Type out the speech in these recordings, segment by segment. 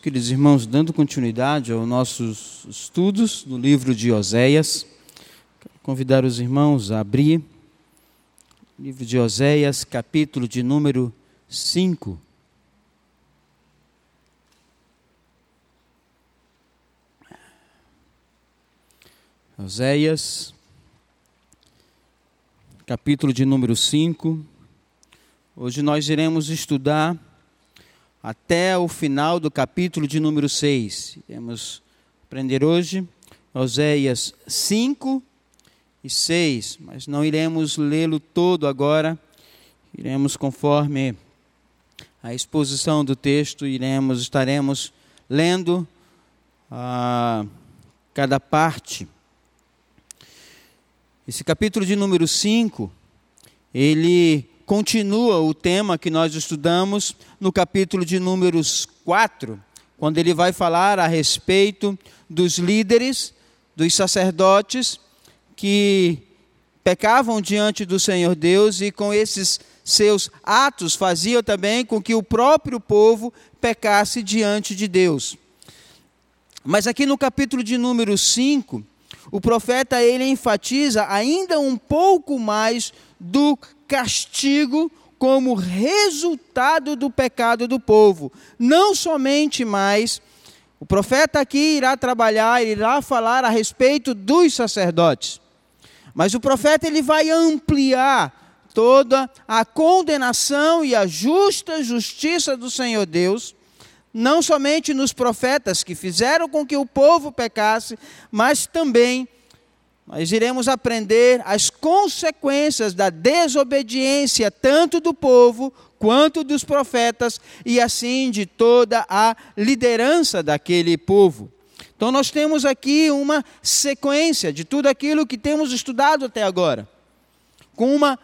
queridos irmãos, dando continuidade aos nossos estudos no livro de Oséias, convidar os irmãos a abrir o livro de Oséias, capítulo de número 5. Oséias, capítulo de número 5. Hoje nós iremos estudar até o final do capítulo de número 6. Iremos aprender hoje Oséias 5 e 6, mas não iremos lê-lo todo agora. Iremos conforme a exposição do texto, iremos estaremos lendo a cada parte. Esse capítulo de número 5, ele continua o tema que nós estudamos no capítulo de Números 4, quando ele vai falar a respeito dos líderes, dos sacerdotes que pecavam diante do Senhor Deus e com esses seus atos faziam também com que o próprio povo pecasse diante de Deus. Mas aqui no capítulo de número 5, o profeta ele enfatiza ainda um pouco mais do castigo como resultado do pecado do povo. Não somente mais, o profeta aqui irá trabalhar, irá falar a respeito dos sacerdotes. Mas o profeta ele vai ampliar toda a condenação e a justa justiça do Senhor Deus, não somente nos profetas que fizeram com que o povo pecasse, mas também nós iremos aprender as consequências da desobediência tanto do povo quanto dos profetas e assim de toda a liderança daquele povo. Então nós temos aqui uma sequência de tudo aquilo que temos estudado até agora, com uma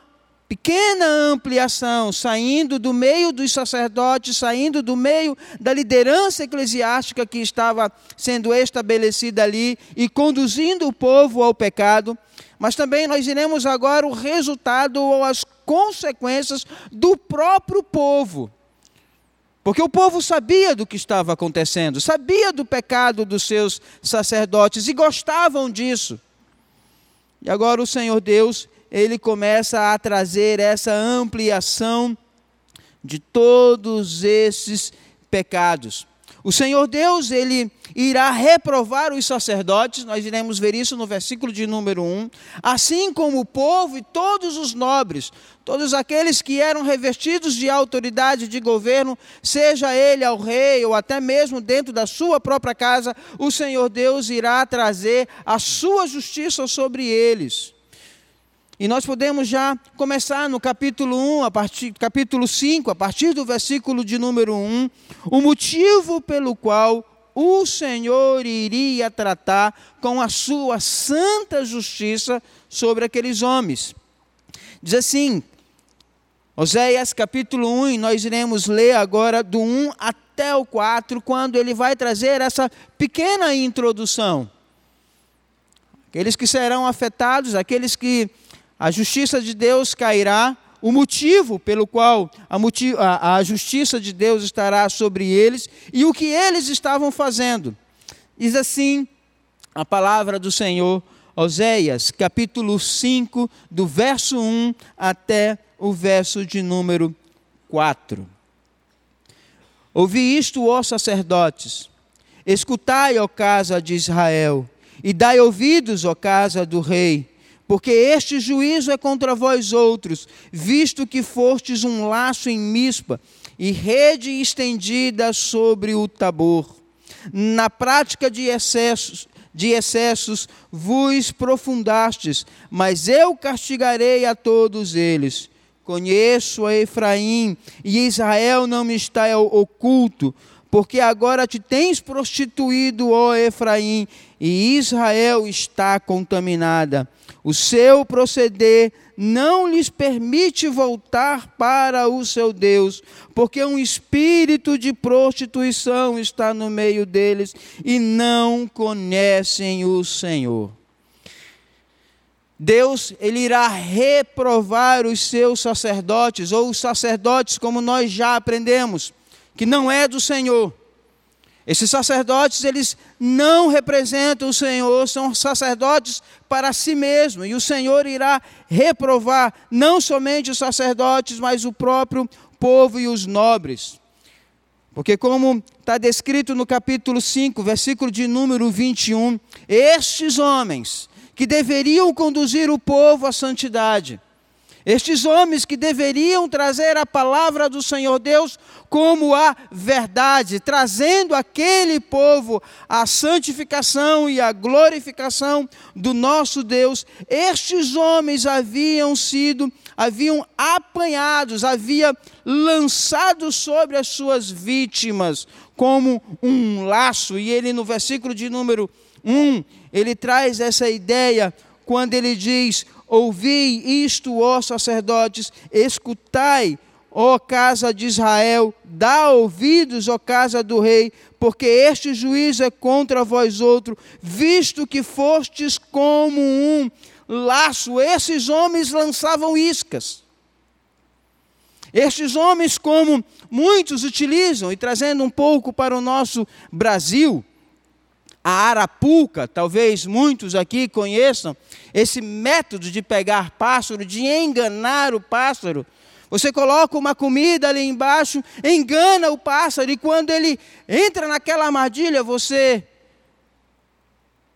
pequena ampliação, saindo do meio dos sacerdotes, saindo do meio da liderança eclesiástica que estava sendo estabelecida ali e conduzindo o povo ao pecado, mas também nós iremos agora o resultado ou as consequências do próprio povo. Porque o povo sabia do que estava acontecendo, sabia do pecado dos seus sacerdotes e gostavam disso. E agora o Senhor Deus ele começa a trazer essa ampliação de todos esses pecados. O Senhor Deus, ele irá reprovar os sacerdotes, nós iremos ver isso no versículo de número 1, assim como o povo e todos os nobres, todos aqueles que eram revestidos de autoridade de governo, seja ele ao rei ou até mesmo dentro da sua própria casa, o Senhor Deus irá trazer a sua justiça sobre eles. E nós podemos já começar no capítulo 1, a partir, capítulo 5, a partir do versículo de número 1, o motivo pelo qual o Senhor iria tratar com a sua santa justiça sobre aqueles homens. Diz assim, Oséias capítulo 1, e nós iremos ler agora do 1 até o 4, quando ele vai trazer essa pequena introdução. Aqueles que serão afetados, aqueles que a justiça de Deus cairá, o motivo pelo qual a, motivo, a, a justiça de Deus estará sobre eles e o que eles estavam fazendo. Diz assim a palavra do Senhor, Oséias, capítulo 5, do verso 1 até o verso de número 4. Ouvi isto, ó sacerdotes, escutai, ó casa de Israel, e dai ouvidos, ó casa do rei porque este juízo é contra vós outros, visto que fostes um laço em mispa e rede estendida sobre o tabor. Na prática de excessos, de excessos vos profundastes, mas eu castigarei a todos eles. Conheço a Efraim, e Israel não me está oculto, porque agora te tens prostituído, ó Efraim, e Israel está contaminada. O seu proceder não lhes permite voltar para o seu Deus, porque um espírito de prostituição está no meio deles e não conhecem o Senhor. Deus ele irá reprovar os seus sacerdotes, ou os sacerdotes, como nós já aprendemos, que não é do Senhor. Esses sacerdotes, eles não representam o Senhor, são sacerdotes para si mesmo, e o Senhor irá reprovar não somente os sacerdotes, mas o próprio povo e os nobres. Porque, como está descrito no capítulo 5, versículo de número 21, estes homens que deveriam conduzir o povo à santidade, estes homens que deveriam trazer a palavra do Senhor Deus como a verdade, trazendo aquele povo a santificação e a glorificação do nosso Deus, estes homens haviam sido, haviam apanhados, havia lançado sobre as suas vítimas como um laço, e ele no versículo de número 1, ele traz essa ideia quando ele diz: Ouvi isto, ó sacerdotes, escutai, ó casa de Israel, dá ouvidos, ó casa do rei, porque este juízo é contra vós outro, visto que fostes como um laço. Esses homens lançavam iscas. Estes homens, como muitos utilizam, e trazendo um pouco para o nosso Brasil, a arapuca, talvez muitos aqui conheçam, esse método de pegar pássaro, de enganar o pássaro. Você coloca uma comida ali embaixo, engana o pássaro, e quando ele entra naquela armadilha, você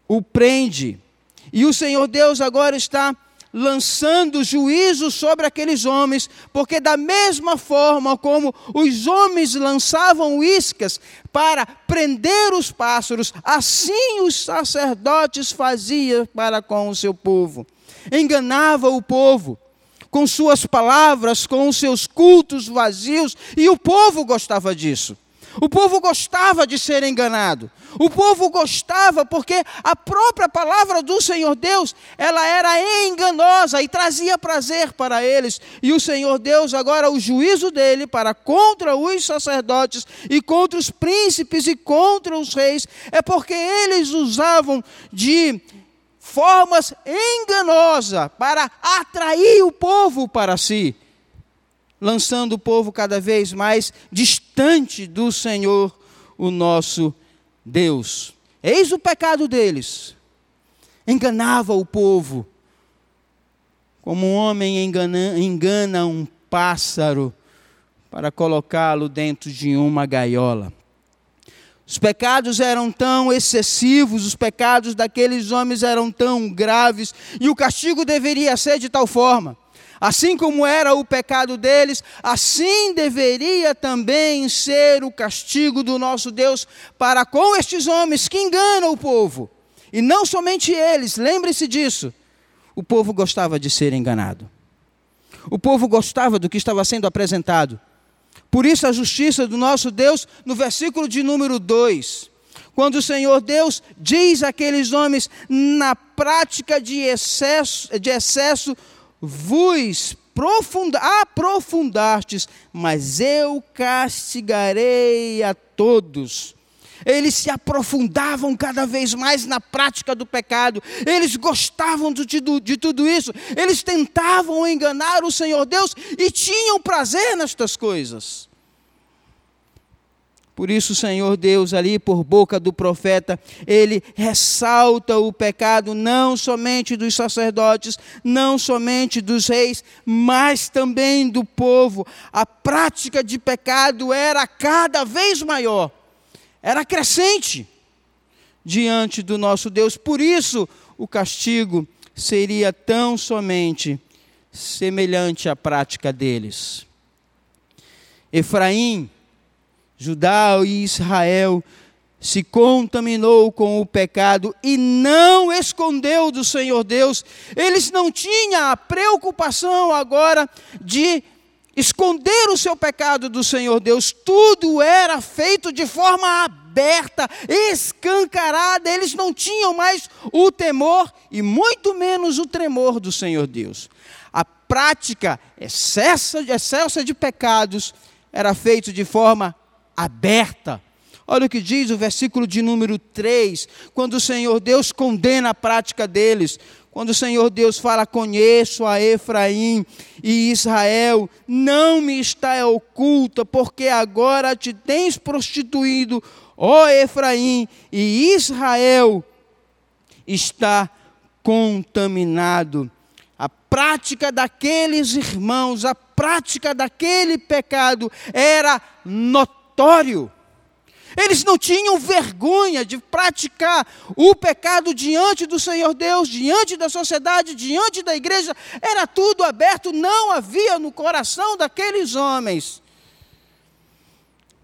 o prende. E o Senhor Deus agora está lançando juízo sobre aqueles homens, porque da mesma forma como os homens lançavam iscas para prender os pássaros, assim os sacerdotes faziam para com o seu povo. Enganava o povo com suas palavras, com os seus cultos vazios, e o povo gostava disso. O povo gostava de ser enganado. O povo gostava porque a própria palavra do Senhor Deus, ela era enganosa e trazia prazer para eles. E o Senhor Deus agora o juízo dele para contra os sacerdotes e contra os príncipes e contra os reis é porque eles usavam de formas enganosas para atrair o povo para si lançando o povo cada vez mais distante do Senhor, o nosso Deus. Eis o pecado deles. Enganava o povo, como um homem engana, engana um pássaro para colocá-lo dentro de uma gaiola. Os pecados eram tão excessivos, os pecados daqueles homens eram tão graves, e o castigo deveria ser de tal forma Assim como era o pecado deles, assim deveria também ser o castigo do nosso Deus para com estes homens que enganam o povo. E não somente eles, lembre-se disso. O povo gostava de ser enganado. O povo gostava do que estava sendo apresentado. Por isso, a justiça do nosso Deus, no versículo de número 2, quando o Senhor Deus diz àqueles homens, na prática de excesso, de excesso vos aprofundastes, mas eu castigarei a todos. Eles se aprofundavam cada vez mais na prática do pecado, eles gostavam de, de, de tudo isso, eles tentavam enganar o Senhor Deus e tinham prazer nestas coisas. Por isso, Senhor Deus, ali por boca do profeta, ele ressalta o pecado não somente dos sacerdotes, não somente dos reis, mas também do povo. A prática de pecado era cada vez maior, era crescente diante do nosso Deus. Por isso, o castigo seria tão somente semelhante à prática deles. Efraim, Judá e Israel se contaminou com o pecado e não escondeu do Senhor Deus. Eles não tinham a preocupação agora de esconder o seu pecado do Senhor Deus. Tudo era feito de forma aberta, escancarada. Eles não tinham mais o temor e muito menos o tremor do Senhor Deus. A prática excelsa, excelsa de pecados era feita de forma aberta. Olha o que diz o versículo de número 3, quando o Senhor Deus condena a prática deles. Quando o Senhor Deus fala: Conheço a Efraim e Israel, não me está oculta, porque agora te tens prostituído, ó Efraim e Israel está contaminado. A prática daqueles irmãos, a prática daquele pecado era Eles não tinham vergonha de praticar o pecado diante do Senhor Deus, diante da sociedade, diante da igreja. Era tudo aberto, não havia no coração daqueles homens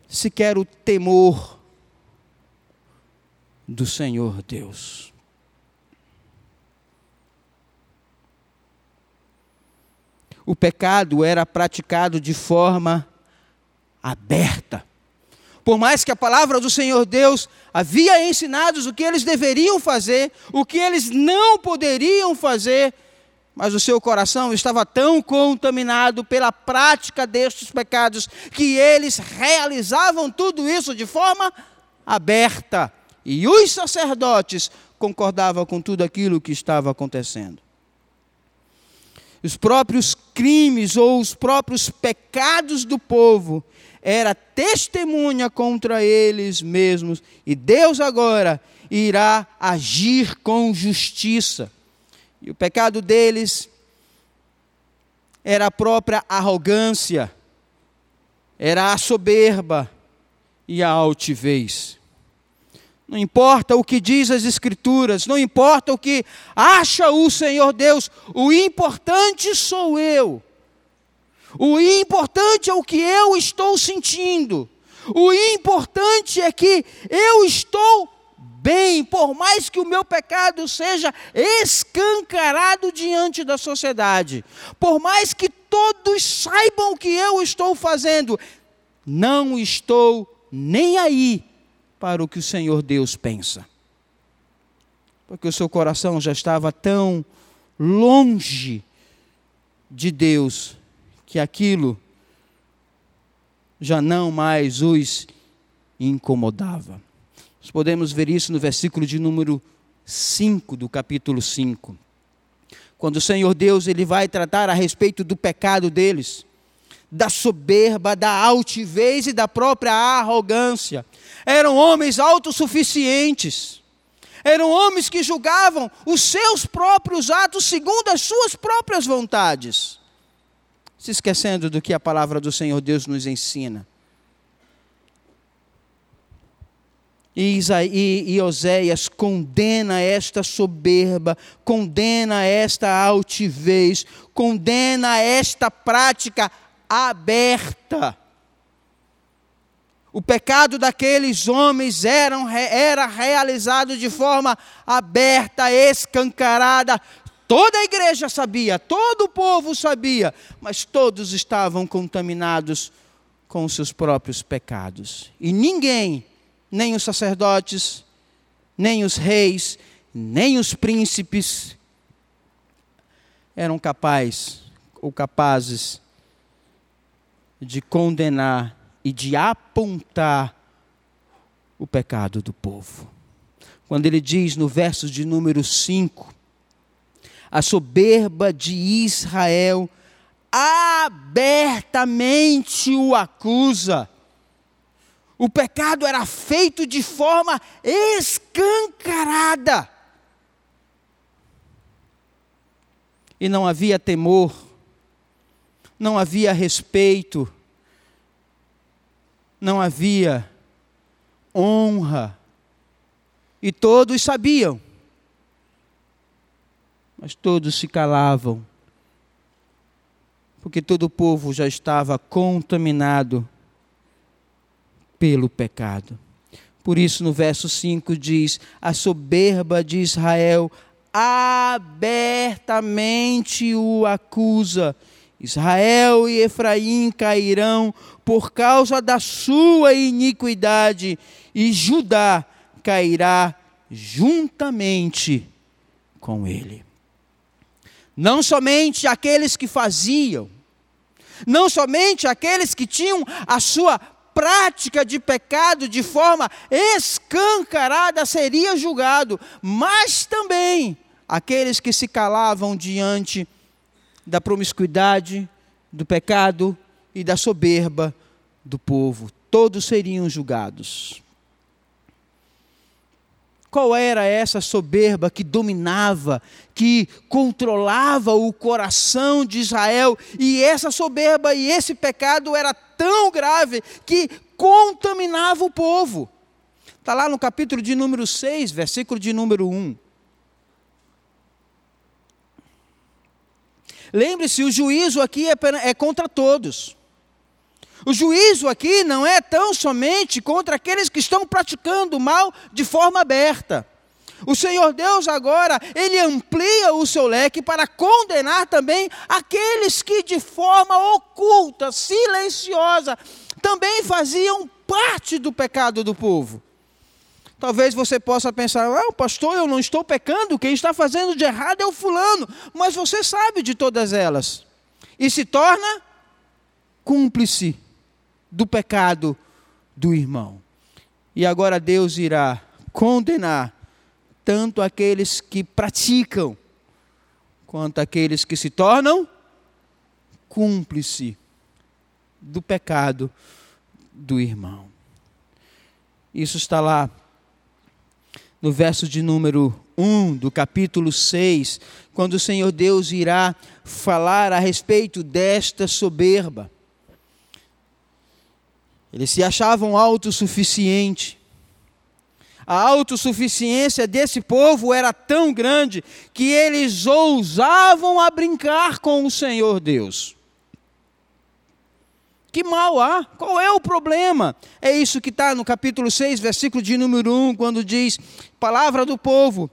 sequer o temor do Senhor Deus. O pecado era praticado de forma aberta. Por mais que a palavra do Senhor Deus havia ensinado o que eles deveriam fazer, o que eles não poderiam fazer, mas o seu coração estava tão contaminado pela prática destes pecados que eles realizavam tudo isso de forma aberta. E os sacerdotes concordavam com tudo aquilo que estava acontecendo. Os próprios crimes ou os próprios pecados do povo era testemunha contra eles mesmos, e Deus agora irá agir com justiça. E o pecado deles era a própria arrogância, era a soberba e a altivez. Não importa o que diz as Escrituras, não importa o que acha o Senhor Deus, o importante sou eu. O importante é o que eu estou sentindo. O importante é que eu estou bem, por mais que o meu pecado seja escancarado diante da sociedade, por mais que todos saibam o que eu estou fazendo, não estou nem aí para o que o Senhor Deus pensa. Porque o seu coração já estava tão longe de Deus que aquilo já não mais os incomodava. Nós podemos ver isso no versículo de número 5 do capítulo 5. Quando o Senhor Deus ele vai tratar a respeito do pecado deles, da soberba, da altivez e da própria arrogância. Eram homens autossuficientes. Eram homens que julgavam os seus próprios atos segundo as suas próprias vontades se esquecendo do que a palavra do Senhor Deus nos ensina. E, e, e Oséias condena esta soberba, condena esta altivez, condena esta prática aberta. O pecado daqueles homens era realizado de forma aberta, escancarada, Toda a igreja sabia, todo o povo sabia, mas todos estavam contaminados com os seus próprios pecados. E ninguém, nem os sacerdotes, nem os reis, nem os príncipes, eram capazes ou capazes de condenar e de apontar o pecado do povo. Quando ele diz no verso de número 5, a soberba de Israel abertamente o acusa. O pecado era feito de forma escancarada. E não havia temor, não havia respeito, não havia honra. E todos sabiam mas todos se calavam, porque todo o povo já estava contaminado pelo pecado. Por isso, no verso 5 diz: A soberba de Israel abertamente o acusa. Israel e Efraim cairão por causa da sua iniquidade, e Judá cairá juntamente com ele não somente aqueles que faziam, não somente aqueles que tinham a sua prática de pecado de forma escancarada seria julgado, mas também aqueles que se calavam diante da promiscuidade, do pecado e da soberba do povo, todos seriam julgados. Qual era essa soberba que dominava, que controlava o coração de Israel, e essa soberba e esse pecado era tão grave que contaminava o povo. Está lá no capítulo de número 6, versículo de número 1. Lembre-se, o juízo aqui é, é contra todos. O juízo aqui não é tão somente contra aqueles que estão praticando o mal de forma aberta. O Senhor Deus agora, ele amplia o seu leque para condenar também aqueles que de forma oculta, silenciosa, também faziam parte do pecado do povo. Talvez você possa pensar, ah, pastor, eu não estou pecando, quem está fazendo de errado é o fulano, mas você sabe de todas elas. E se torna cúmplice do pecado do irmão. E agora Deus irá condenar tanto aqueles que praticam, quanto aqueles que se tornam cúmplice do pecado do irmão. Isso está lá no verso de número 1 do capítulo 6, quando o Senhor Deus irá falar a respeito desta soberba. Eles se achavam autossuficientes. A autossuficiência desse povo era tão grande que eles ousavam a brincar com o Senhor Deus. Que mal há? Qual é o problema? É isso que está no capítulo 6, versículo de número 1, quando diz: Palavra do povo,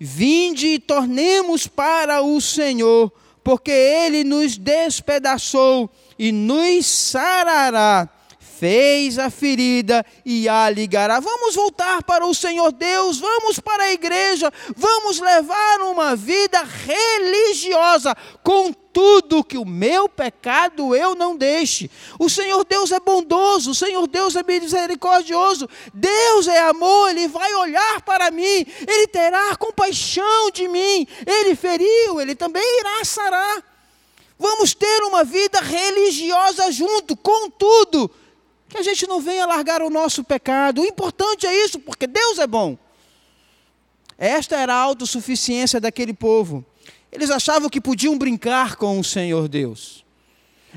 vinde e tornemos para o Senhor, porque ele nos despedaçou e nos sarará fez a ferida e a ligará. Vamos voltar para o Senhor Deus, vamos para a igreja, vamos levar uma vida religiosa, com tudo que o meu pecado eu não deixe. O Senhor Deus é bondoso, o Senhor Deus é misericordioso, Deus é amor, Ele vai olhar para mim, Ele terá compaixão de mim, Ele feriu, Ele também irá sarar. Vamos ter uma vida religiosa junto, contudo, que a gente não venha largar o nosso pecado. O importante é isso, porque Deus é bom. Esta era a autossuficiência daquele povo. Eles achavam que podiam brincar com o Senhor Deus.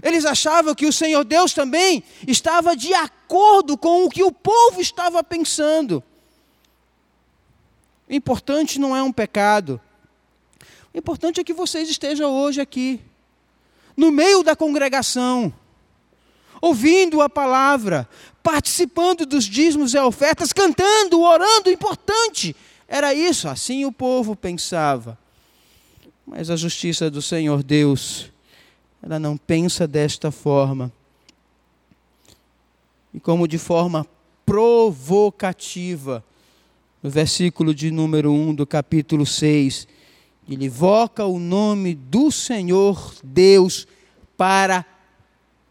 Eles achavam que o Senhor Deus também estava de acordo com o que o povo estava pensando. O importante não é um pecado. O importante é que vocês estejam hoje aqui, no meio da congregação ouvindo a palavra, participando dos dízimos e ofertas, cantando, orando, importante. Era isso, assim o povo pensava. Mas a justiça do Senhor Deus, ela não pensa desta forma. E como de forma provocativa, no versículo de número 1 do capítulo 6, ele invoca o nome do Senhor Deus para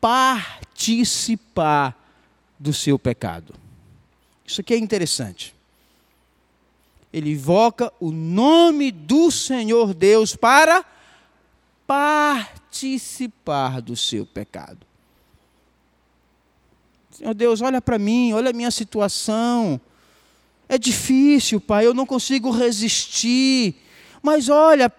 participar do seu pecado. Isso aqui é interessante. Ele invoca o nome do Senhor Deus para participar do seu pecado. Senhor Deus, olha para mim, olha a minha situação. É difícil, Pai, eu não consigo resistir. Mas olha,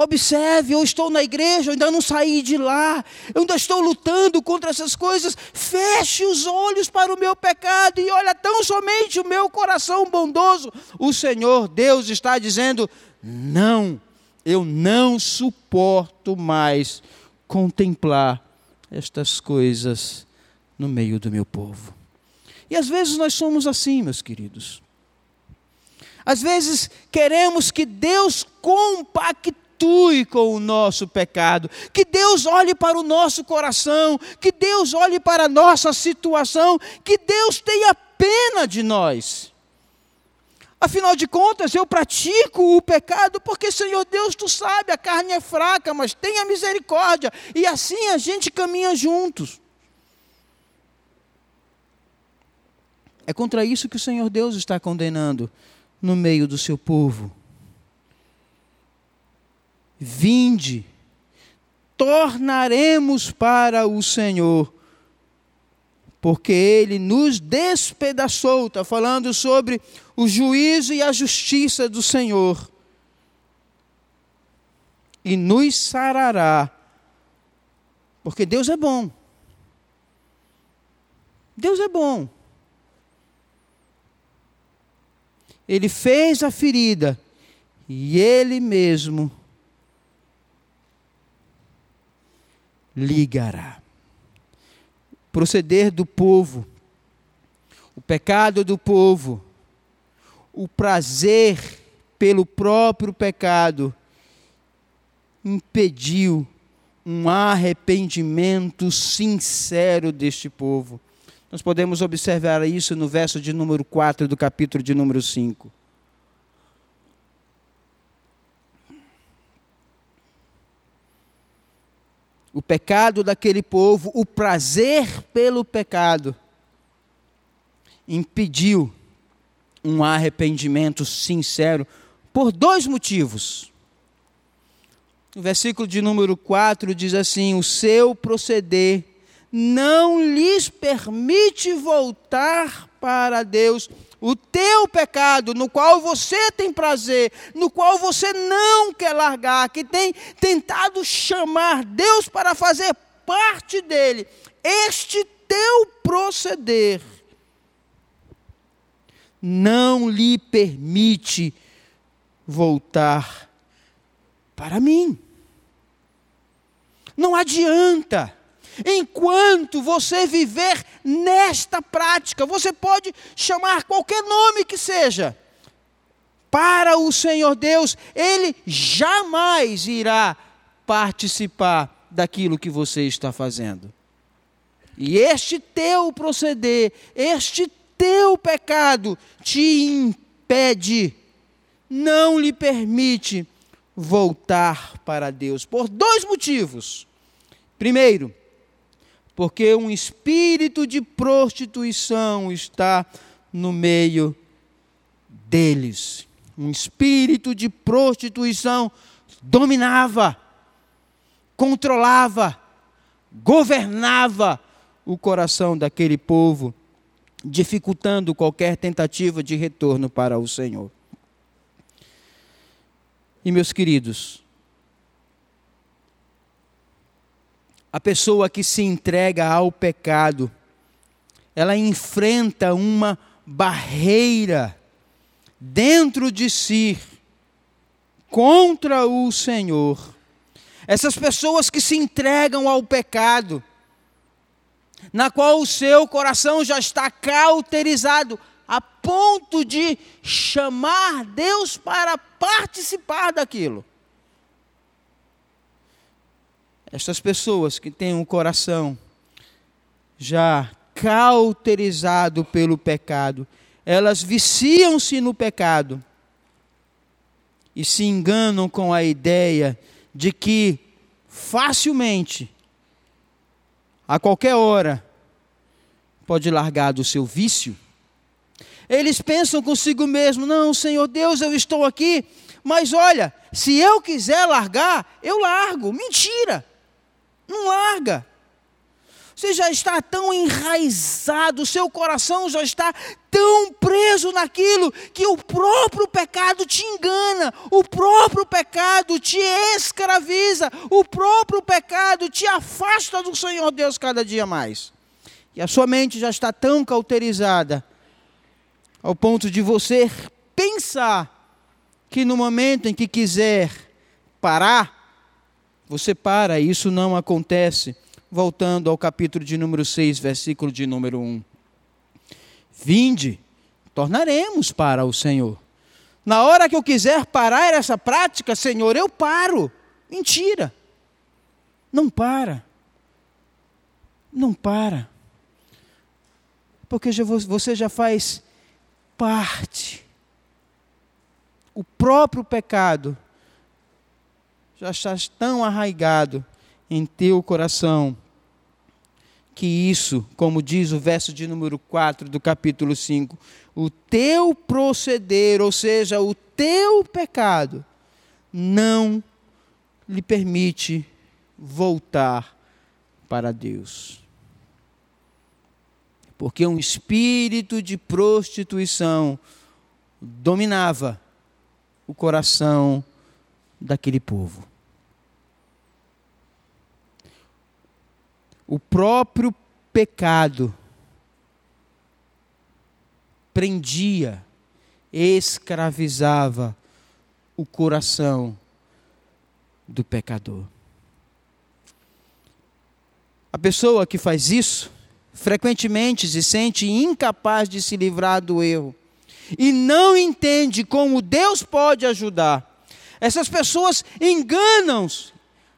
Observe, eu estou na igreja, eu ainda não saí de lá, eu ainda estou lutando contra essas coisas. Feche os olhos para o meu pecado e olha tão somente o meu coração bondoso. O Senhor Deus está dizendo: não, eu não suporto mais contemplar estas coisas no meio do meu povo. E às vezes nós somos assim, meus queridos. Às vezes queremos que Deus compacte atue com o nosso pecado, que Deus olhe para o nosso coração, que Deus olhe para a nossa situação, que Deus tenha pena de nós. Afinal de contas, eu pratico o pecado porque, Senhor Deus, tu sabe, a carne é fraca, mas tenha misericórdia, e assim a gente caminha juntos. É contra isso que o Senhor Deus está condenando no meio do seu povo. Vinde, tornaremos para o Senhor, porque ele nos despedaçou, está falando sobre o juízo e a justiça do Senhor, e nos sarará, porque Deus é bom. Deus é bom. Ele fez a ferida e ele mesmo ligará. Proceder do povo, o pecado do povo, o prazer pelo próprio pecado, impediu um arrependimento sincero deste povo. Nós podemos observar isso no verso de número 4 do capítulo de número 5. O pecado daquele povo, o prazer pelo pecado, impediu um arrependimento sincero por dois motivos. O versículo de número 4 diz assim: O seu proceder não lhes permite voltar para Deus o teu pecado, no qual você tem prazer, no qual você não quer largar, que tem tentado chamar Deus para fazer parte dele, este teu proceder não lhe permite voltar para mim. Não adianta Enquanto você viver nesta prática, você pode chamar qualquer nome que seja. Para o Senhor Deus, Ele jamais irá participar daquilo que você está fazendo. E este teu proceder, este teu pecado te impede, não lhe permite voltar para Deus, por dois motivos. Primeiro, porque um espírito de prostituição está no meio deles. Um espírito de prostituição dominava, controlava, governava o coração daquele povo, dificultando qualquer tentativa de retorno para o Senhor. E meus queridos, a pessoa que se entrega ao pecado, ela enfrenta uma barreira dentro de si contra o Senhor. Essas pessoas que se entregam ao pecado, na qual o seu coração já está cauterizado, a ponto de chamar Deus para participar daquilo. Estas pessoas que têm um coração já cauterizado pelo pecado, elas viciam-se no pecado e se enganam com a ideia de que facilmente, a qualquer hora, pode largar do seu vício. Eles pensam consigo mesmo: não, Senhor Deus, eu estou aqui, mas olha, se eu quiser largar, eu largo. Mentira! Não larga. Você já está tão enraizado, seu coração já está tão preso naquilo que o próprio pecado te engana, o próprio pecado te escraviza, o próprio pecado te afasta do Senhor Deus cada dia mais. E a sua mente já está tão cauterizada ao ponto de você pensar que no momento em que quiser parar, você para, isso não acontece. Voltando ao capítulo de número 6, versículo de número 1. Vinde, tornaremos para o Senhor. Na hora que eu quiser parar essa prática, Senhor, eu paro. Mentira. Não para. Não para. Porque você já faz parte. O próprio pecado já estás tão arraigado em teu coração que isso, como diz o verso de número 4 do capítulo 5, o teu proceder, ou seja, o teu pecado, não lhe permite voltar para Deus. porque um espírito de prostituição dominava o coração daquele povo. O próprio pecado prendia, escravizava o coração do pecador. A pessoa que faz isso frequentemente se sente incapaz de se livrar do erro e não entende como Deus pode ajudar. Essas pessoas enganam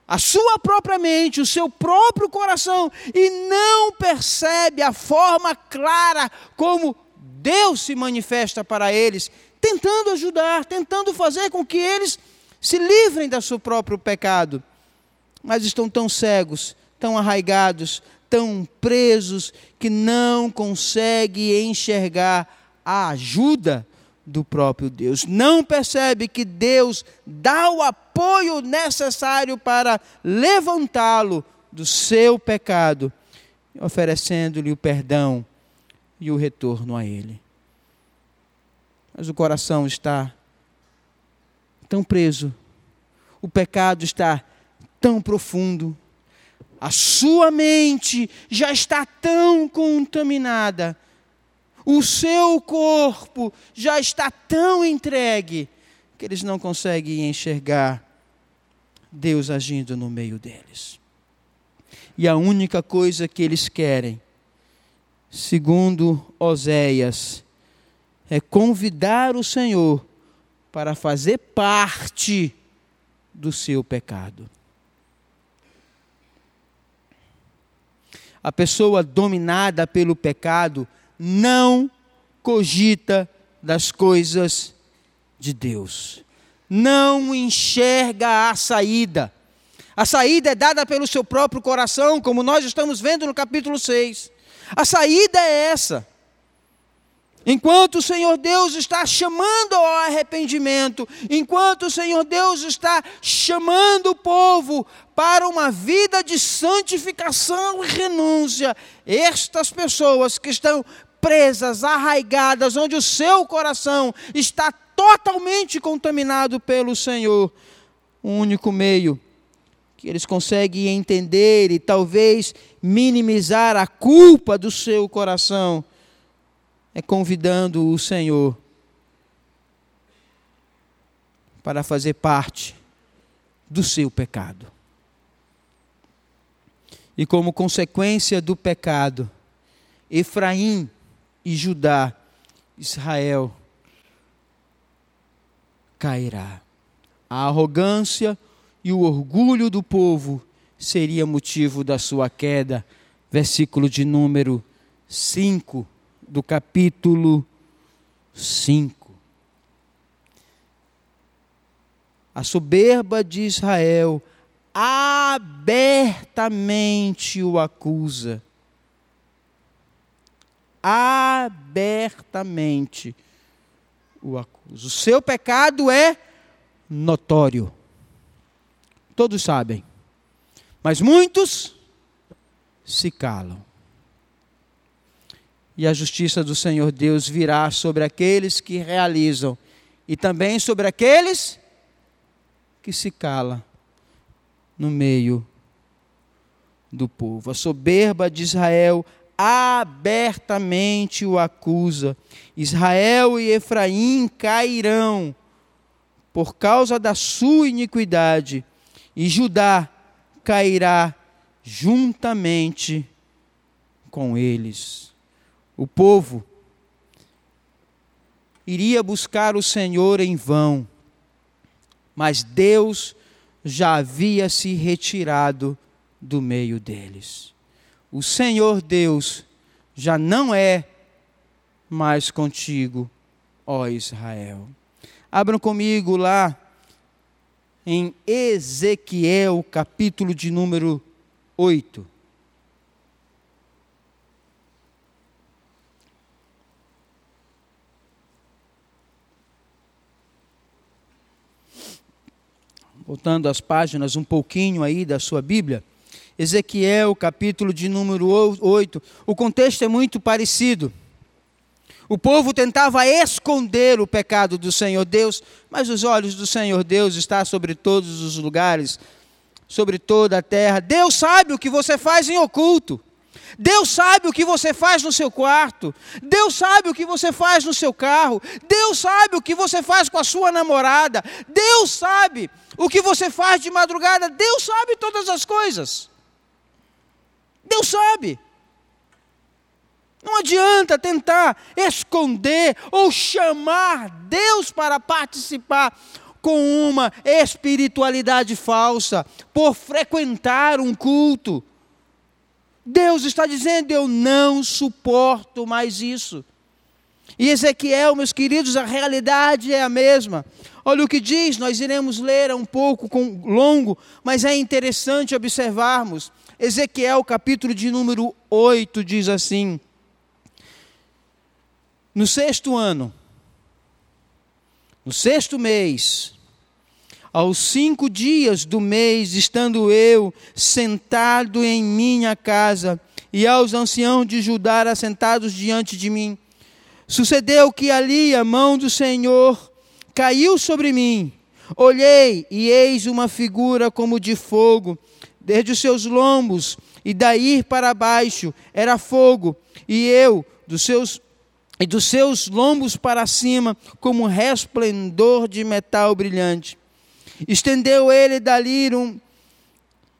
a sua própria mente, o seu próprio coração e não percebe a forma clara como Deus se manifesta para eles, tentando ajudar, tentando fazer com que eles se livrem do seu próprio pecado. Mas estão tão cegos, tão arraigados, tão presos, que não conseguem enxergar a ajuda do próprio Deus. Não percebe que Deus dá o apoio necessário para levantá-lo do seu pecado, oferecendo-lhe o perdão e o retorno a Ele. Mas o coração está tão preso, o pecado está tão profundo, a sua mente já está tão contaminada, o seu corpo já está tão entregue, que eles não conseguem enxergar Deus agindo no meio deles. E a única coisa que eles querem segundo Oséias, é convidar o Senhor para fazer parte do seu pecado. A pessoa dominada pelo pecado não cogita das coisas de Deus, não enxerga a saída. A saída é dada pelo seu próprio coração, como nós estamos vendo no capítulo 6. A saída é essa. Enquanto o Senhor Deus está chamando ao arrependimento, enquanto o Senhor Deus está chamando o povo para uma vida de santificação e renúncia, estas pessoas que estão presas, arraigadas, onde o seu coração está totalmente contaminado pelo Senhor, o único meio que eles conseguem entender e talvez minimizar a culpa do seu coração, é convidando o Senhor para fazer parte do seu pecado. E como consequência do pecado, Efraim e Judá, Israel, cairá. A arrogância, e o orgulho do povo seria motivo da sua queda. Versículo de número 5 do capítulo 5. A soberba de Israel abertamente o acusa. Abertamente o acusa. O seu pecado é notório todos sabem. Mas muitos se calam. E a justiça do Senhor Deus virá sobre aqueles que realizam e também sobre aqueles que se calam no meio do povo. A soberba de Israel abertamente o acusa. Israel e Efraim cairão por causa da sua iniquidade e Judá cairá juntamente com eles. O povo iria buscar o Senhor em vão, mas Deus já havia se retirado do meio deles. O Senhor Deus já não é mais contigo, ó Israel. Abram comigo lá em Ezequiel, capítulo de número 8. Voltando às páginas um pouquinho aí da sua Bíblia, Ezequiel, capítulo de número 8, o contexto é muito parecido. O povo tentava esconder o pecado do Senhor Deus, mas os olhos do Senhor Deus estão sobre todos os lugares, sobre toda a terra. Deus sabe o que você faz em oculto. Deus sabe o que você faz no seu quarto. Deus sabe o que você faz no seu carro. Deus sabe o que você faz com a sua namorada. Deus sabe o que você faz de madrugada. Deus sabe todas as coisas. Deus sabe. Não adianta tentar esconder ou chamar Deus para participar com uma espiritualidade falsa, por frequentar um culto. Deus está dizendo: Eu não suporto mais isso. E Ezequiel, meus queridos, a realidade é a mesma. Olha o que diz, nós iremos ler um pouco longo, mas é interessante observarmos. Ezequiel, capítulo de número 8, diz assim: no sexto ano, no sexto mês, aos cinco dias do mês, estando eu sentado em minha casa, e aos anciãos de Judá assentados diante de mim, sucedeu que ali a mão do Senhor caiu sobre mim. Olhei, e eis uma figura como de fogo, desde os seus lombos, e daí para baixo era fogo, e eu, dos seus e dos seus lombos para cima, como um resplendor de metal brilhante. Estendeu ele dali um,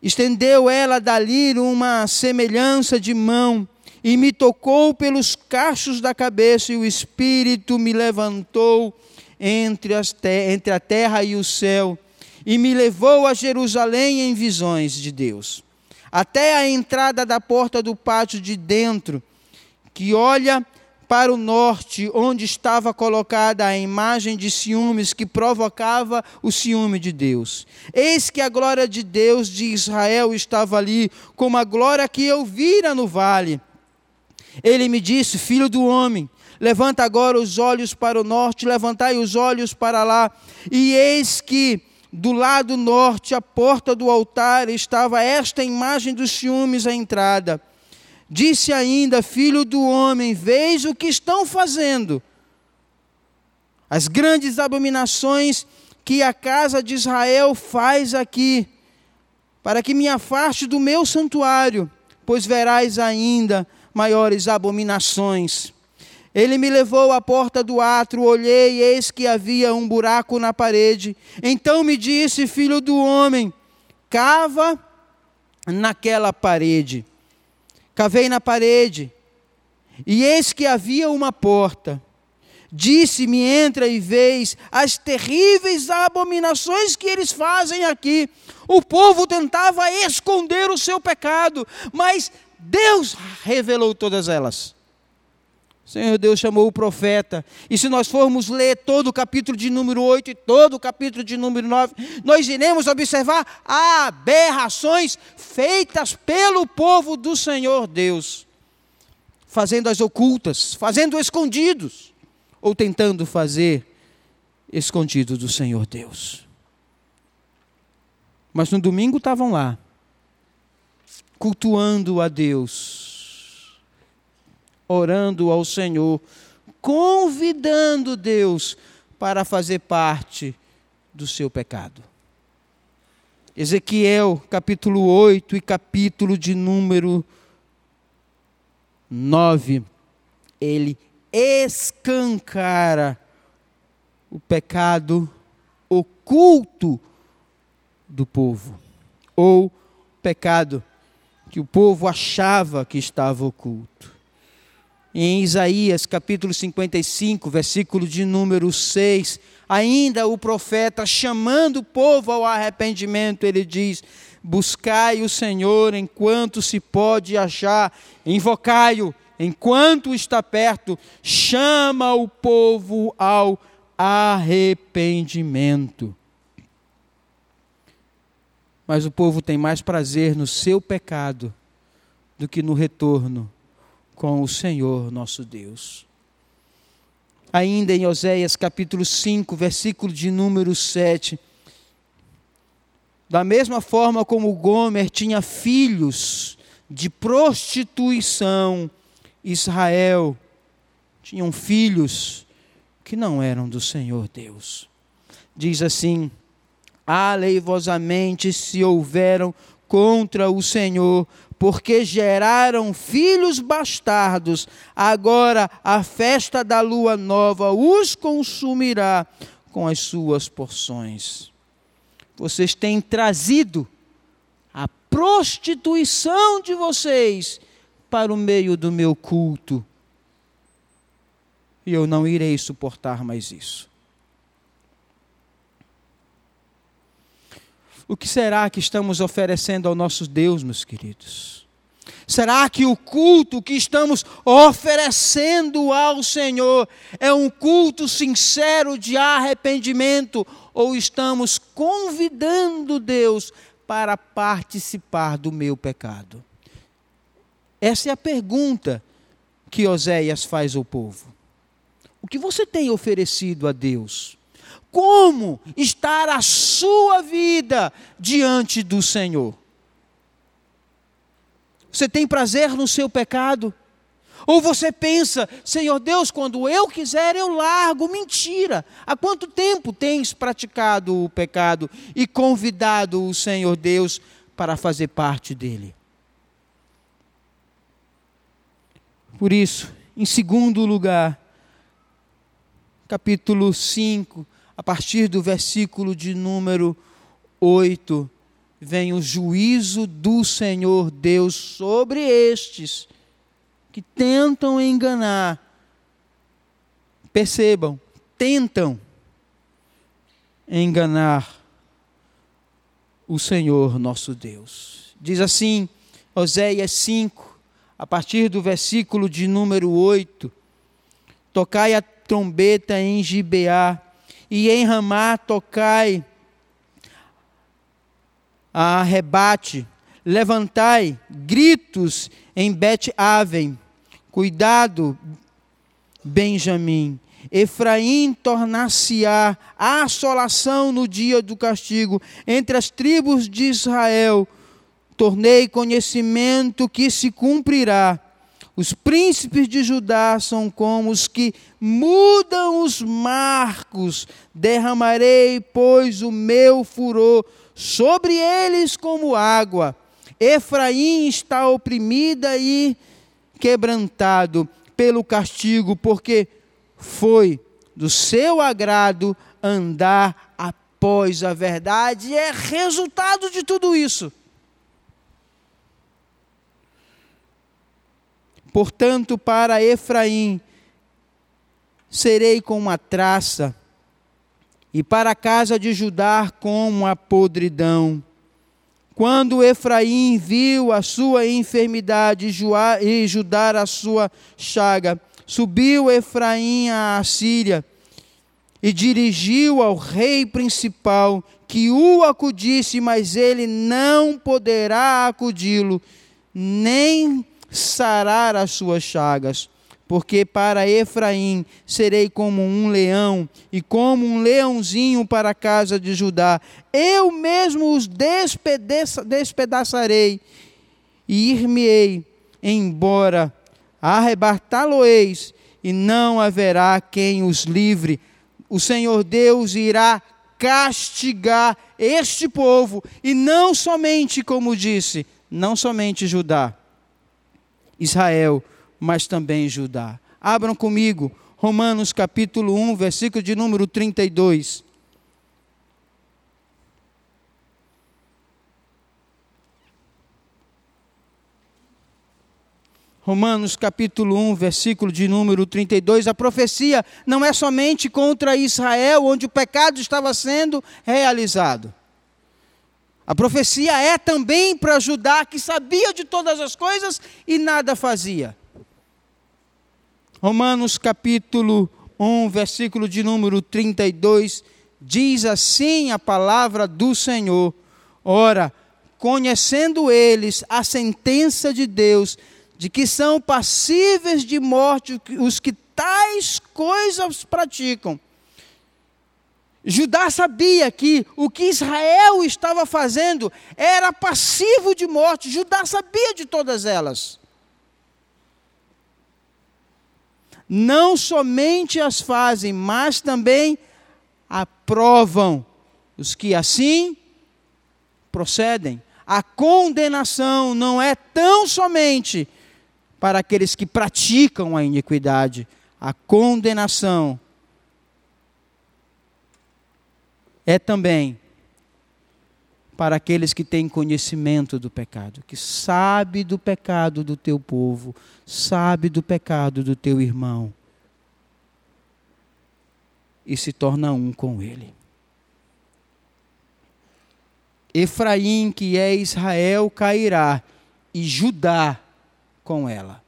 estendeu ela dali uma semelhança de mão, e me tocou pelos cachos da cabeça, e o Espírito me levantou entre, as entre a terra e o céu, e me levou a Jerusalém em visões de Deus, até a entrada da porta do pátio de dentro, que olha para o norte, onde estava colocada a imagem de ciúmes que provocava o ciúme de Deus. Eis que a glória de Deus de Israel estava ali, como a glória que eu vira no vale. Ele me disse: Filho do homem, levanta agora os olhos para o norte, levantai os olhos para lá, e eis que do lado norte, à porta do altar, estava esta imagem dos ciúmes à entrada. Disse ainda: Filho do homem, veja o que estão fazendo. As grandes abominações que a casa de Israel faz aqui, para que me afaste do meu santuário, pois verás ainda maiores abominações. Ele me levou à porta do átrio, olhei, e eis que havia um buraco na parede. Então me disse, filho do homem, cava naquela parede Cavei na parede, e eis que havia uma porta. Disse-me: entra e vês as terríveis abominações que eles fazem aqui. O povo tentava esconder o seu pecado, mas Deus revelou todas elas. Senhor Deus chamou o profeta. E se nós formos ler todo o capítulo de número 8 e todo o capítulo de número 9, nós iremos observar aberrações feitas pelo povo do Senhor Deus, fazendo as ocultas, fazendo escondidos, ou tentando fazer escondido do Senhor Deus. Mas no domingo estavam lá, cultuando a Deus orando ao Senhor, convidando Deus para fazer parte do seu pecado. Ezequiel, capítulo 8 e capítulo de número 9, ele escancara o pecado oculto do povo, ou pecado que o povo achava que estava oculto em Isaías capítulo 55, versículo de número 6, ainda o profeta chamando o povo ao arrependimento, ele diz: Buscai o Senhor enquanto se pode achar, invocai-o enquanto está perto, chama o povo ao arrependimento. Mas o povo tem mais prazer no seu pecado do que no retorno com o Senhor nosso Deus. Ainda em Oséias capítulo 5, versículo de número 7, Da mesma forma como Gomer tinha filhos de prostituição, Israel tinham filhos que não eram do Senhor Deus. Diz assim: aleivosamente se houveram contra o Senhor, porque geraram filhos bastardos. Agora a festa da lua nova os consumirá com as suas porções vocês têm trazido a prostituição de vocês para o meio do meu culto. E eu não irei suportar mais isso. O que será que estamos oferecendo ao nosso Deus, meus queridos? Será que o culto que estamos oferecendo ao Senhor é um culto sincero de arrependimento ou estamos convidando Deus para participar do meu pecado? Essa é a pergunta que Oséias faz ao povo. O que você tem oferecido a Deus? Como está a sua vida diante do Senhor? Você tem prazer no seu pecado? Ou você pensa, Senhor Deus, quando eu quiser eu largo? Mentira! Há quanto tempo tens praticado o pecado e convidado o Senhor Deus para fazer parte dele? Por isso, em segundo lugar, capítulo 5, a partir do versículo de número 8, vem o juízo do Senhor Deus sobre estes que tentam enganar. Percebam, tentam enganar o Senhor nosso Deus. Diz assim, Oséias 5, a partir do versículo de número 8: Tocai a trombeta em Gibeá, e em Ramá tocai a rebate, levantai gritos em Bet-Aven, cuidado, Benjamim. Efraim tornar-se-á assolação no dia do castigo. Entre as tribos de Israel, tornei conhecimento que se cumprirá. Os príncipes de Judá são como os que mudam os marcos. Derramarei, pois, o meu furor sobre eles como água. Efraim está oprimida e quebrantado pelo castigo, porque foi do seu agrado andar após a verdade, é resultado de tudo isso. Portanto, para Efraim serei como uma traça, e para a casa de Judá como a podridão. Quando Efraim viu a sua enfermidade e Judá a sua chaga, subiu Efraim à Síria e dirigiu ao rei principal que o acudisse, mas ele não poderá acudi-lo, nem sarar as suas chagas porque para Efraim serei como um leão, e como um leãozinho para a casa de Judá. Eu mesmo os despedaça, despedaçarei, e ir-me-ei embora, arrebatá-lo-eis, e não haverá quem os livre. O Senhor Deus irá castigar este povo, e não somente, como disse, não somente Judá, Israel mas também Judá. Abram comigo Romanos capítulo 1, versículo de número 32. Romanos capítulo 1, versículo de número 32, a profecia não é somente contra Israel, onde o pecado estava sendo realizado. A profecia é também para Judá, que sabia de todas as coisas e nada fazia. Romanos capítulo 1, versículo de número 32, diz assim a palavra do Senhor: Ora, conhecendo eles a sentença de Deus, de que são passíveis de morte os que tais coisas praticam, Judá sabia que o que Israel estava fazendo era passivo de morte. Judá sabia de todas elas. Não somente as fazem, mas também aprovam os que assim procedem. A condenação não é tão somente para aqueles que praticam a iniquidade. A condenação é também para aqueles que têm conhecimento do pecado, que sabe do pecado do teu povo, sabe do pecado do teu irmão e se torna um com ele. Efraim, que é Israel, cairá, e Judá com ela.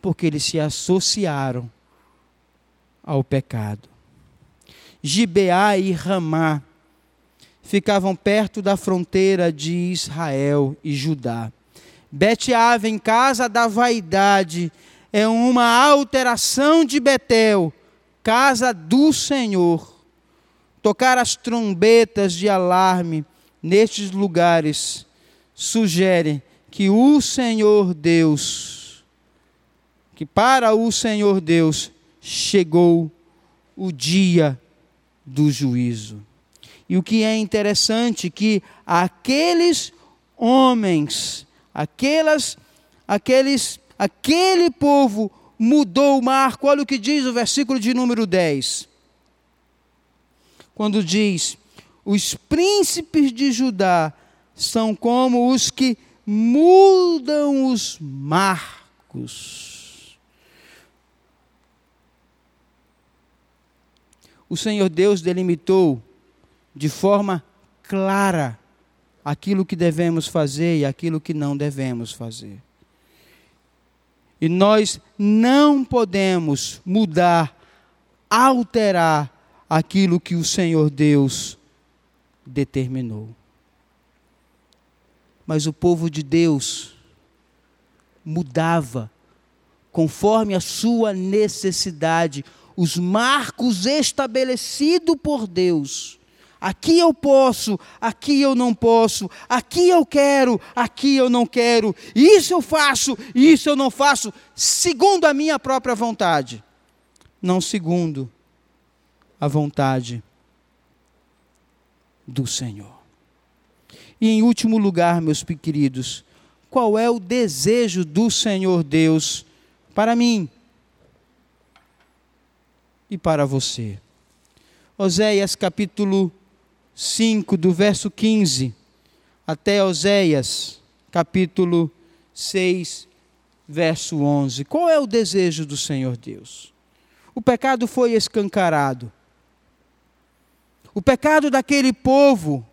Porque eles se associaram ao pecado. Gibeá e Ramá ficavam perto da fronteira de Israel e Judá. Bet-Aven, casa da vaidade, é uma alteração de Betel, casa do Senhor. Tocar as trombetas de alarme nestes lugares sugere que o Senhor Deus, que para o Senhor Deus chegou o dia do juízo. E o que é interessante que aqueles homens, aquelas, aqueles, aquele povo mudou o marco. Olha o que diz o versículo de número 10. Quando diz: Os príncipes de Judá são como os que mudam os marcos. O Senhor Deus delimitou de forma clara aquilo que devemos fazer e aquilo que não devemos fazer. E nós não podemos mudar, alterar aquilo que o Senhor Deus determinou. Mas o povo de Deus mudava conforme a sua necessidade, os marcos estabelecidos por Deus. Aqui eu posso, aqui eu não posso, aqui eu quero, aqui eu não quero, isso eu faço, isso eu não faço, segundo a minha própria vontade, não segundo a vontade do Senhor. E em último lugar, meus queridos, qual é o desejo do Senhor Deus para mim? E para você. Oséias capítulo 5, do verso 15 até Oséias capítulo 6, verso 11. Qual é o desejo do Senhor Deus? O pecado foi escancarado. O pecado daquele povo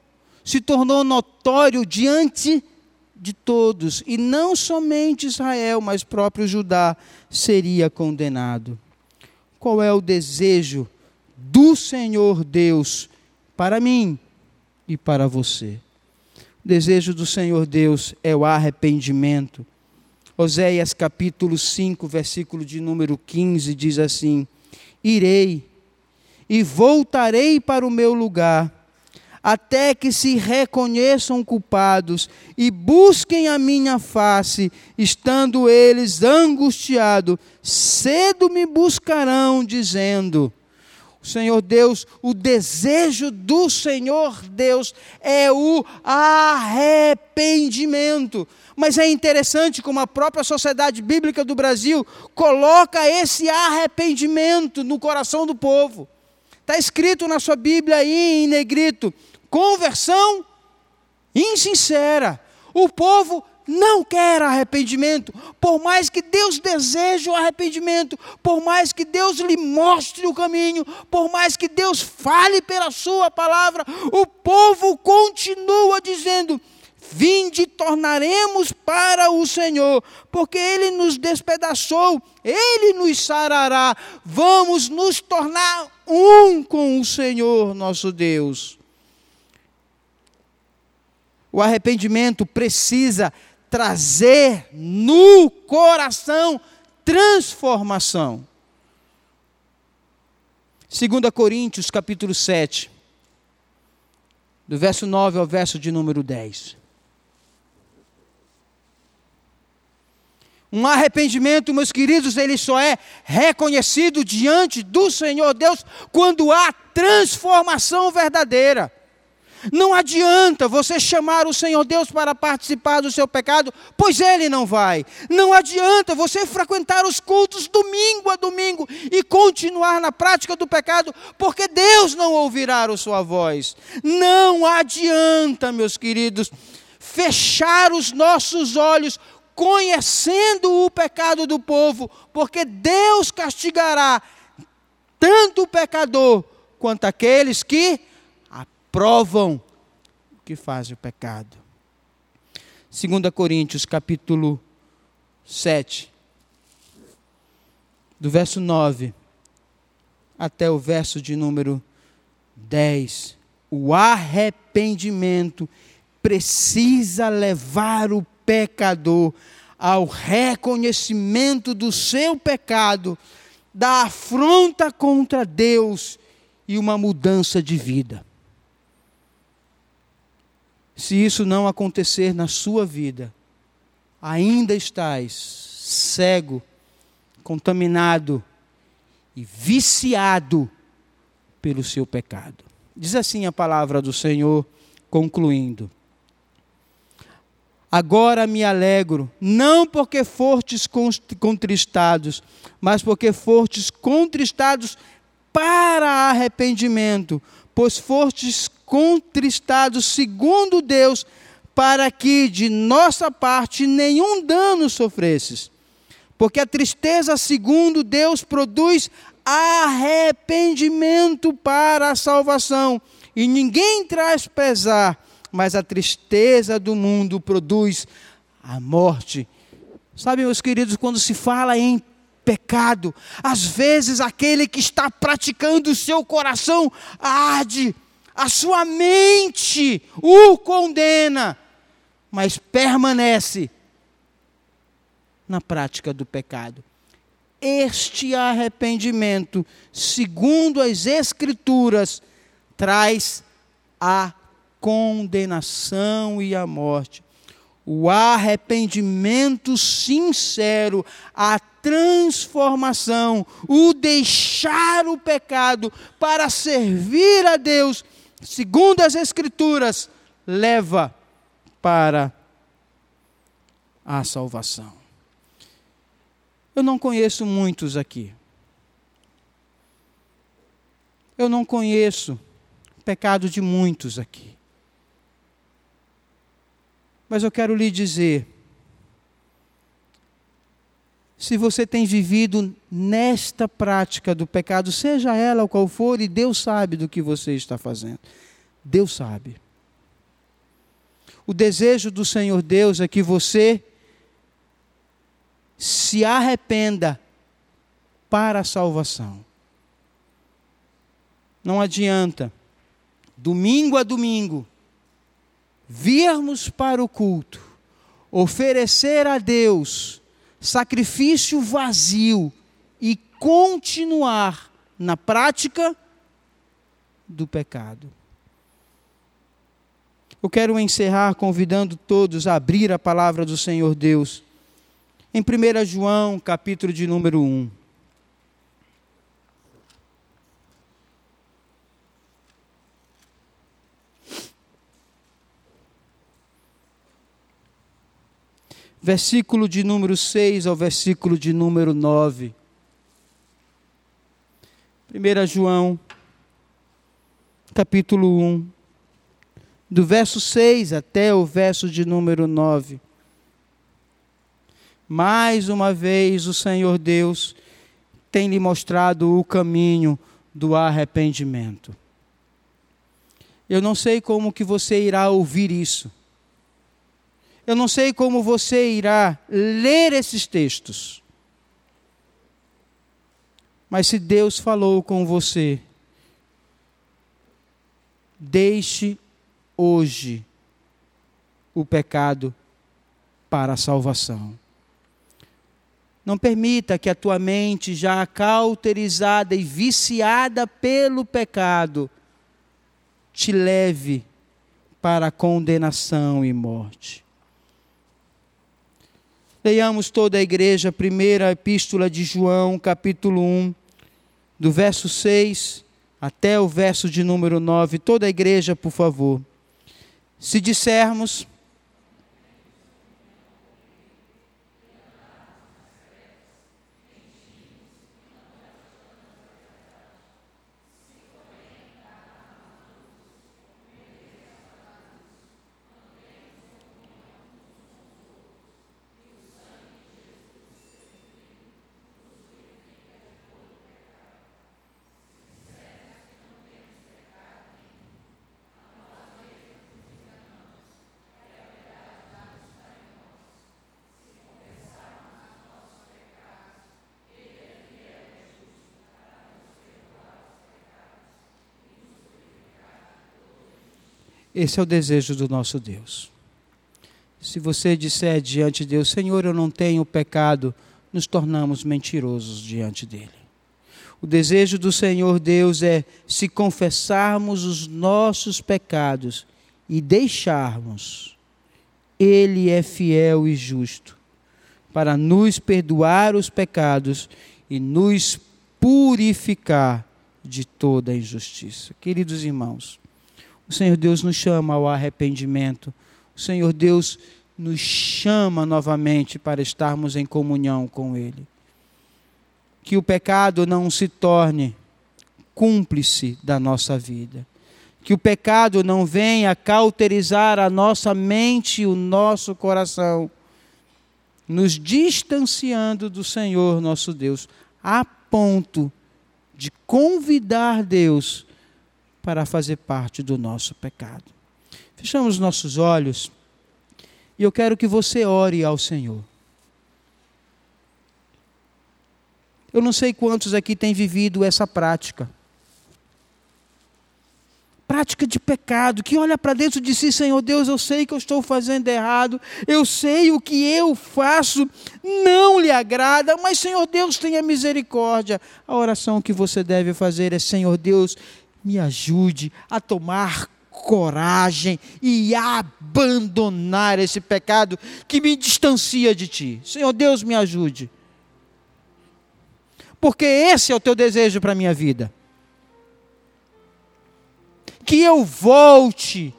se tornou notório diante de todos, e não somente Israel, mas próprio Judá seria condenado qual é o desejo do Senhor Deus para mim e para você. O desejo do Senhor Deus é o arrependimento. Oséias capítulo 5, versículo de número 15 diz assim: Irei e voltarei para o meu lugar, até que se reconheçam culpados e busquem a minha face, estando eles angustiados cedo me buscarão, dizendo: Senhor Deus, o desejo do Senhor Deus é o arrependimento. Mas é interessante como a própria Sociedade Bíblica do Brasil coloca esse arrependimento no coração do povo. Está escrito na sua Bíblia aí em negrito: conversão insincera. O povo não quer arrependimento, por mais que Deus deseje o arrependimento, por mais que Deus lhe mostre o caminho, por mais que Deus fale pela sua palavra, o povo continua dizendo: Vinde, tornaremos para o Senhor, porque Ele nos despedaçou, Ele nos sarará, vamos nos tornar um com o Senhor nosso Deus. O arrependimento precisa trazer no coração transformação. 2 Coríntios capítulo 7, do verso 9 ao verso de número 10. Um arrependimento, meus queridos, ele só é reconhecido diante do Senhor Deus quando há transformação verdadeira. Não adianta você chamar o Senhor Deus para participar do seu pecado, pois ele não vai. Não adianta você frequentar os cultos domingo a domingo e continuar na prática do pecado, porque Deus não ouvirá a sua voz. Não adianta, meus queridos, fechar os nossos olhos conhecendo o pecado do povo, porque Deus castigará tanto o pecador quanto aqueles que provam que fazem o pecado. 2 Coríntios capítulo 7, do verso 9 até o verso de número 10. O arrependimento precisa levar o pecador ao reconhecimento do seu pecado, da afronta contra Deus e uma mudança de vida. Se isso não acontecer na sua vida, ainda estás cego, contaminado e viciado pelo seu pecado. Diz assim a palavra do Senhor, concluindo: Agora me alegro, não porque fortes contristados, mas porque fortes contristados para arrependimento, pois fortes contristados segundo Deus, para que de nossa parte nenhum dano sofresses. Porque a tristeza segundo Deus produz arrependimento para a salvação, e ninguém traz pesar, mas a tristeza do mundo produz a morte. Sabe, meus queridos, quando se fala em pecado, às vezes aquele que está praticando o seu coração arde a sua mente o condena, mas permanece na prática do pecado. Este arrependimento, segundo as Escrituras, traz a condenação e a morte. O arrependimento sincero, a transformação, o deixar o pecado para servir a Deus segundo as Escrituras, leva para a salvação. Eu não conheço muitos aqui. Eu não conheço o pecado de muitos aqui. Mas eu quero lhe dizer se você tem vivido nesta prática do pecado, seja ela qual for, e Deus sabe do que você está fazendo. Deus sabe. O desejo do Senhor Deus é que você se arrependa para a salvação. Não adianta, domingo a domingo, virmos para o culto, oferecer a Deus sacrifício vazio e continuar na prática do pecado. Eu quero encerrar convidando todos a abrir a palavra do Senhor Deus. Em 1 João, capítulo de número 1. Versículo de número 6 ao versículo de número 9. 1 João, capítulo 1, do verso 6 até o verso de número 9. Mais uma vez o Senhor Deus tem lhe mostrado o caminho do arrependimento. Eu não sei como que você irá ouvir isso eu não sei como você irá ler esses textos. Mas se Deus falou com você, deixe hoje o pecado para a salvação. Não permita que a tua mente, já cauterizada e viciada pelo pecado, te leve para a condenação e morte. Leiamos toda a igreja, a primeira epístola de João, capítulo 1, do verso 6 até o verso de número 9. Toda a igreja, por favor. Se dissermos Esse é o desejo do nosso Deus. Se você disser diante de Deus, Senhor, eu não tenho pecado, nos tornamos mentirosos diante dele. O desejo do Senhor Deus é se confessarmos os nossos pecados e deixarmos, Ele é fiel e justo para nos perdoar os pecados e nos purificar de toda injustiça. Queridos irmãos, o Senhor Deus nos chama ao arrependimento. O Senhor Deus nos chama novamente para estarmos em comunhão com Ele. Que o pecado não se torne cúmplice da nossa vida. Que o pecado não venha cauterizar a nossa mente e o nosso coração, nos distanciando do Senhor nosso Deus, a ponto de convidar Deus para fazer parte do nosso pecado. Fechamos nossos olhos e eu quero que você ore ao Senhor. Eu não sei quantos aqui têm vivido essa prática. Prática de pecado, que olha para dentro de si, Senhor Deus, eu sei que eu estou fazendo errado, eu sei o que eu faço não lhe agrada, mas Senhor Deus, tenha misericórdia. A oração que você deve fazer é: Senhor Deus, me ajude a tomar coragem e abandonar esse pecado que me distancia de ti. Senhor Deus, me ajude. Porque esse é o teu desejo para a minha vida. Que eu volte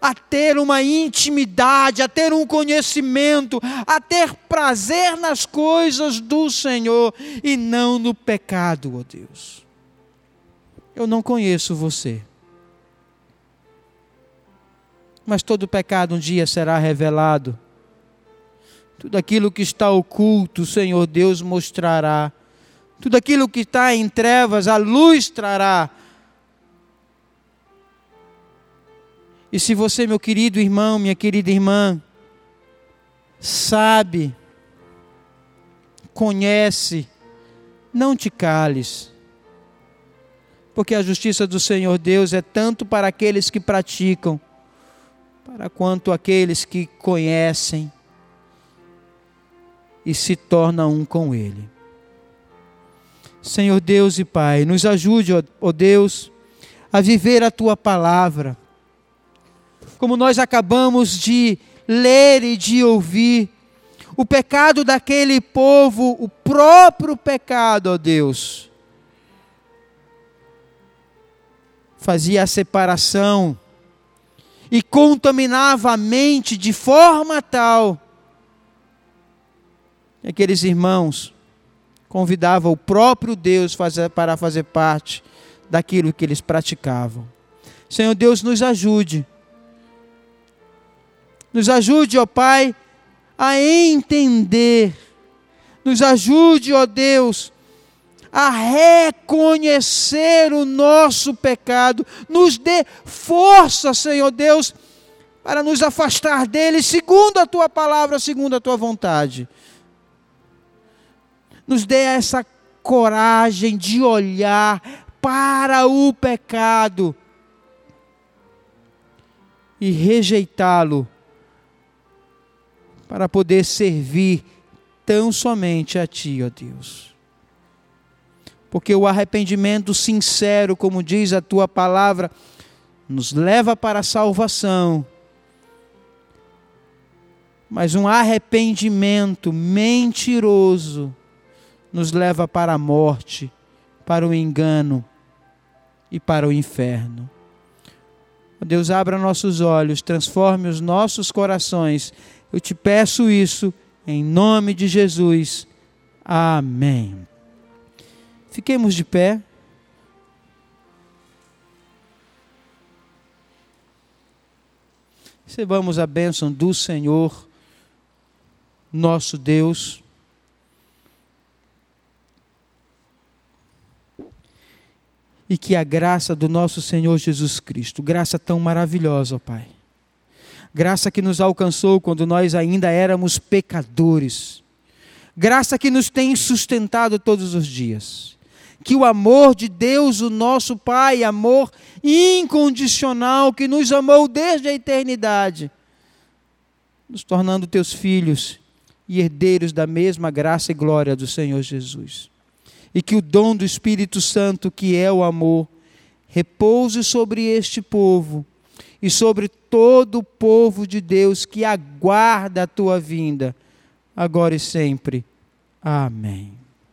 a ter uma intimidade, a ter um conhecimento, a ter prazer nas coisas do Senhor e não no pecado, ó oh Deus. Eu não conheço você. Mas todo pecado um dia será revelado. Tudo aquilo que está oculto, o Senhor Deus mostrará. Tudo aquilo que está em trevas, a luz trará. E se você, meu querido irmão, minha querida irmã, sabe, conhece, não te cales porque a justiça do Senhor Deus é tanto para aqueles que praticam, para quanto aqueles que conhecem e se tornam um com Ele. Senhor Deus e Pai, nos ajude, ó Deus, a viver a tua palavra, como nós acabamos de ler e de ouvir. O pecado daquele povo, o próprio pecado, ó Deus, fazia a separação e contaminava a mente de forma tal que aqueles irmãos convidavam o próprio Deus para fazer parte daquilo que eles praticavam. Senhor Deus, nos ajude. Nos ajude, ó Pai, a entender. Nos ajude, ó Deus, a reconhecer o nosso pecado. Nos dê força, Senhor Deus, para nos afastar dele, segundo a tua palavra, segundo a tua vontade. Nos dê essa coragem de olhar para o pecado e rejeitá-lo para poder servir tão somente a Ti, ó Deus. Porque o arrependimento sincero, como diz a Tua palavra, nos leva para a salvação. Mas um arrependimento mentiroso nos leva para a morte, para o engano e para o inferno. Deus, abra nossos olhos, transforme os nossos corações. Eu te peço isso em nome de Jesus. Amém. Fiquemos de pé. Recebamos a bênção do Senhor, nosso Deus. E que a graça do nosso Senhor Jesus Cristo, graça tão maravilhosa, ó Pai, graça que nos alcançou quando nós ainda éramos pecadores, graça que nos tem sustentado todos os dias. Que o amor de Deus, o nosso Pai, amor incondicional, que nos amou desde a eternidade, nos tornando teus filhos e herdeiros da mesma graça e glória do Senhor Jesus. E que o dom do Espírito Santo, que é o amor, repouse sobre este povo e sobre todo o povo de Deus que aguarda a tua vinda, agora e sempre. Amém.